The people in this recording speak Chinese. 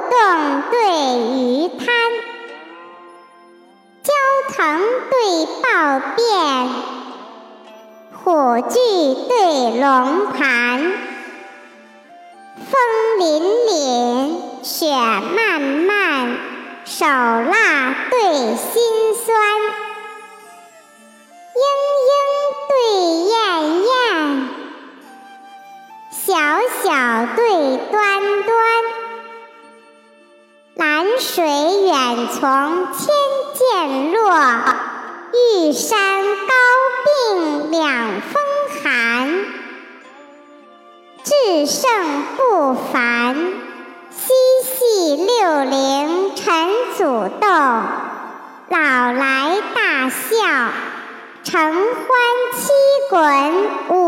洞对鱼滩，焦腾对豹变，虎踞对龙盘，风凛凛，雪漫漫，手辣对心酸，莺莺对燕燕，小小对端。水远从天涧落，玉山高并两峰寒。至圣不凡，嬉戏六龄陈祖斗，老来大笑，承欢七滚五。